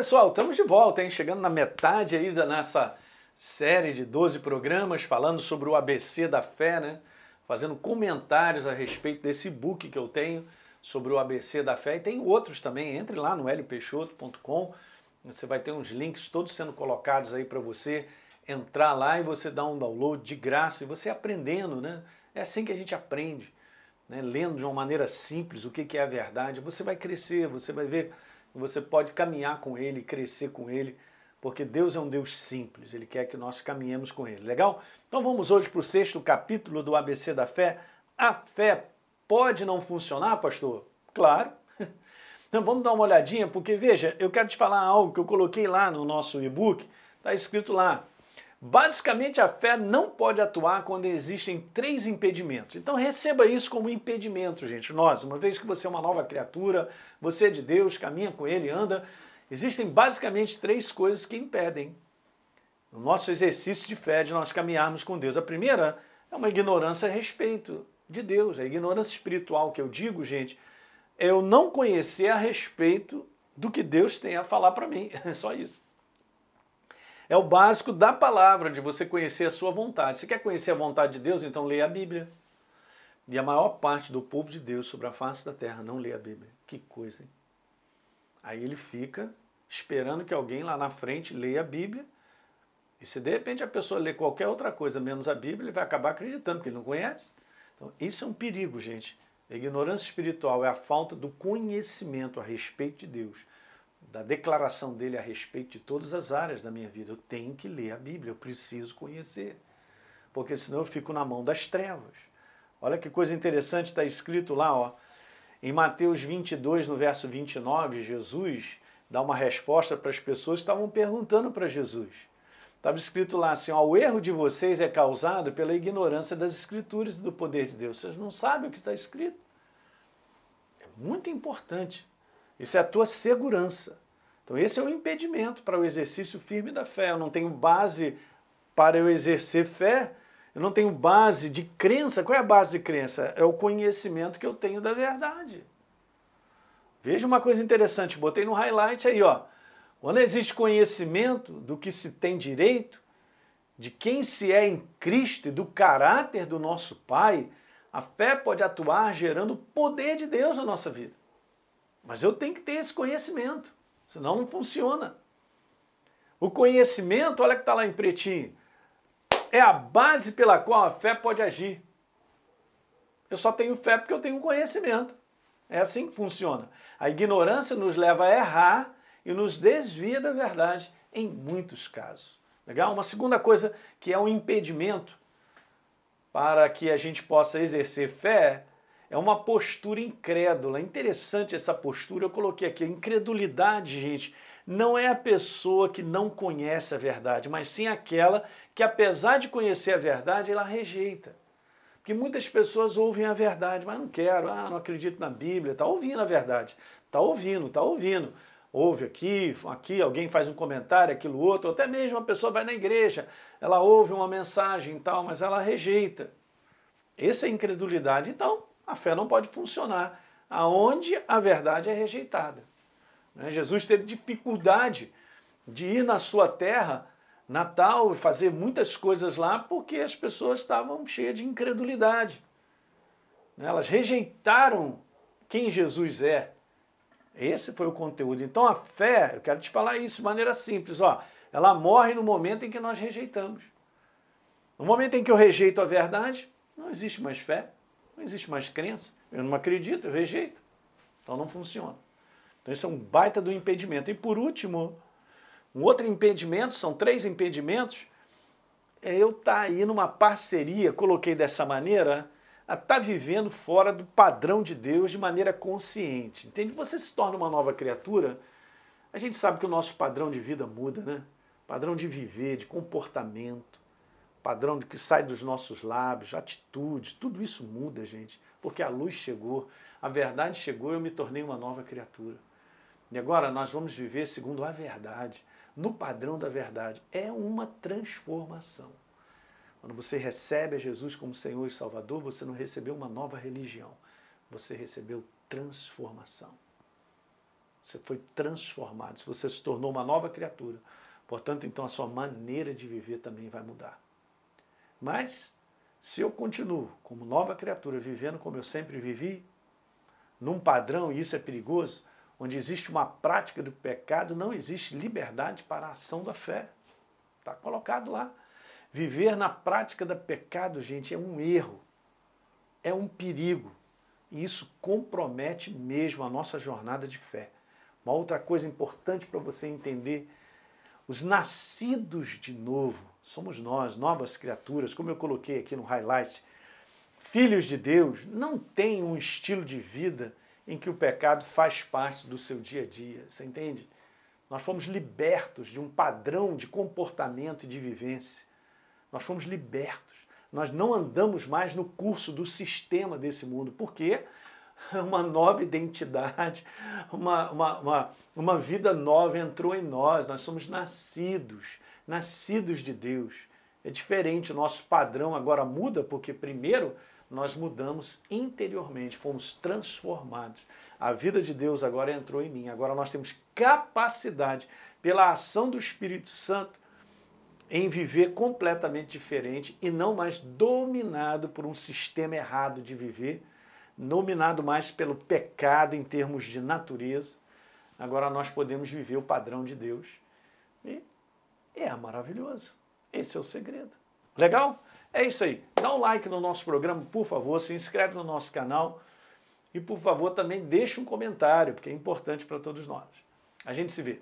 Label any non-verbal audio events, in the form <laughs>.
pessoal, estamos de volta, hein? Chegando na metade aí da nossa série de 12 programas falando sobre o ABC da fé, né? Fazendo comentários a respeito desse book que eu tenho sobre o ABC da fé e tem outros também. Entre lá no lpeixoto.com, você vai ter uns links todos sendo colocados aí para você entrar lá e você dar um download de graça e você aprendendo, né? É assim que a gente aprende, né? Lendo de uma maneira simples o que é a verdade, você vai crescer, você vai ver você pode caminhar com Ele, crescer com Ele, porque Deus é um Deus simples, Ele quer que nós caminhemos com Ele. Legal? Então vamos hoje para o sexto capítulo do ABC da fé. A fé pode não funcionar, pastor? Claro. <laughs> Então vamos dar uma olhadinha, porque veja, eu quero te falar algo que eu coloquei lá no nosso e-book, está escrito lá. Basicamente, a fé não pode atuar quando existem três impedimentos. Então, receba isso como impedimento, gente. Nós, uma vez que você é uma nova criatura, você é de Deus, caminha com Ele, anda, existem basicamente três coisas que impedem o nosso exercício de fé, de nós caminharmos com Deus. A primeira é uma ignorância a respeito de Deus. A ignorância espiritual que eu digo, gente, é eu não conhecer a respeito do que Deus tem a falar para mim. <laughs> É só isso. É o básico da palavra, de você conhecer a sua vontade. Se quer conhecer a vontade de Deus, então leia a Bíblia. E a maior parte do povo de Deus sobre a face da terra não lê a Bíblia. Que coisa, hein? Aí ele fica esperando que alguém lá na frente leia a Bíblia. E se de repente a pessoa lê qualquer outra coisa menos a Bíblia, ele vai acabar acreditando, porque ele não conhece. Então, isso é um perigo, gente. A ignorância espiritual é a falta do conhecimento a respeito de Deus da declaração dele a respeito de todas as áreas da minha vida. Eu tenho que ler a Bíblia, eu preciso conhecer, porque senão eu fico na mão das trevas. Olha que coisa interessante está escrito lá, ó. Em Mateus 22, no verso 29, Jesus dá uma resposta para as pessoas que estavam perguntando para Jesus. Estava escrito lá assim: ó, o erro de vocês é causado pela ignorância das Escrituras e do poder de Deus. Vocês não sabem o que está escrito. É muito importante. Isso é a tua segurança. Então, esse é um impedimento para o exercício firme da fé. Eu não tenho base para eu exercer fé, eu não tenho base de crença. Qual é a base de crença? É o conhecimento que eu tenho da verdade. Veja uma coisa interessante, botei no highlight aí, ó. Quando existe conhecimento do que se tem direito, de quem se é em Cristo e do caráter do nosso Pai, a fé pode atuar gerando o poder de Deus na nossa vida. Mas eu tenho que ter esse conhecimento, senão não funciona. O conhecimento, olha que está lá em pretinho, é a base pela qual a fé pode agir. Eu só tenho fé porque eu tenho conhecimento. É assim que funciona. A ignorância nos leva a errar e nos desvia da verdade em muitos casos. Legal? Uma segunda coisa que é um impedimento para que a gente possa exercer fé é uma postura incrédula. É interessante essa postura, eu coloquei aqui. Incredulidade, gente, não é a pessoa que não conhece a verdade, mas sim aquela que, apesar de conhecer a verdade, ela rejeita. Porque muitas pessoas ouvem a verdade, mas não quero, ah, não acredito na Bíblia, está ouvindo a verdade, está ouvindo, está ouvindo. Ouve aqui, aqui, alguém faz um comentário, aquilo outro, ou até mesmo a pessoa vai na igreja, ela ouve uma mensagem e tal, mas ela rejeita. Essa é incredulidade. Então, a fé não pode funcionar aonde a verdade é rejeitada. Né? Jesus teve dificuldade de ir na sua terra natal e fazer muitas coisas lá porque as pessoas estavam cheias de incredulidade. Né? Elas rejeitaram quem Jesus é. Esse foi o conteúdo. Então a fé, eu quero te falar isso de maneira simples, ó, ela morre no momento em que nós rejeitamos. No momento em que eu rejeito a verdade, não existe mais fé. Não existe mais crença. Eu não acredito, eu rejeito. Então não funciona. Então isso é um baita do impedimento. E por último, um outro impedimento, são três impedimentos, é eu estar tá aí numa parceria, coloquei dessa maneira, a estar tá vivendo fora do padrão de Deus de maneira consciente. Entende? Você se torna uma nova criatura, a gente sabe que o nosso padrão de vida muda, né? Padrão de viver, de comportamento padrão que sai dos nossos lábios, atitudes, tudo isso muda, gente, porque a luz chegou, a verdade chegou eu me tornei uma nova criatura. E agora nós vamos viver segundo a verdade, no padrão da verdade. É uma transformação. Quando você recebe a Jesus como Senhor e Salvador, você não recebeu uma nova religião, você recebeu transformação. Você foi transformado, você se tornou uma nova criatura. Portanto, então a sua maneira de viver também vai mudar. Mas, se eu continuo como nova criatura, vivendo como eu sempre vivi, num padrão, e isso é perigoso, onde existe uma prática do pecado, não existe liberdade para a ação da fé. Está colocado lá. Viver na prática do pecado, gente, é um erro, é um perigo. E isso compromete mesmo a nossa jornada de fé. Uma outra coisa importante para você entender: os nascidos de novo somos nós, novas criaturas, como eu coloquei aqui no highlight. Filhos de Deus não têm um estilo de vida em que o pecado faz parte do seu dia a dia, você entende? Nós fomos libertos de um padrão de comportamento e de vivência. Nós fomos libertos. Nós não andamos mais no curso do sistema desse mundo. Por quê? <laughs> Uma nova identidade, uma, uma, uma, uma vida nova entrou em nós. Nós somos nascidos, nascidos de Deus. É diferente, o nosso padrão agora muda, porque primeiro nós mudamos interiormente, fomos transformados. A vida de Deus agora entrou em mim. Agora nós temos capacidade, pela ação do Espírito Santo, em viver completamente diferente e não mais dominado por um sistema errado de viver, dominado mais pelo pecado em termos de natureza. Agora nós podemos viver o padrão de Deus. E é maravilhoso. Esse é o segredo. Legal? É isso aí. Dá um like no nosso programa, por favor, se inscreve no nosso canal e, por favor, também deixe um comentário, porque é importante para todos nós. A gente se vê.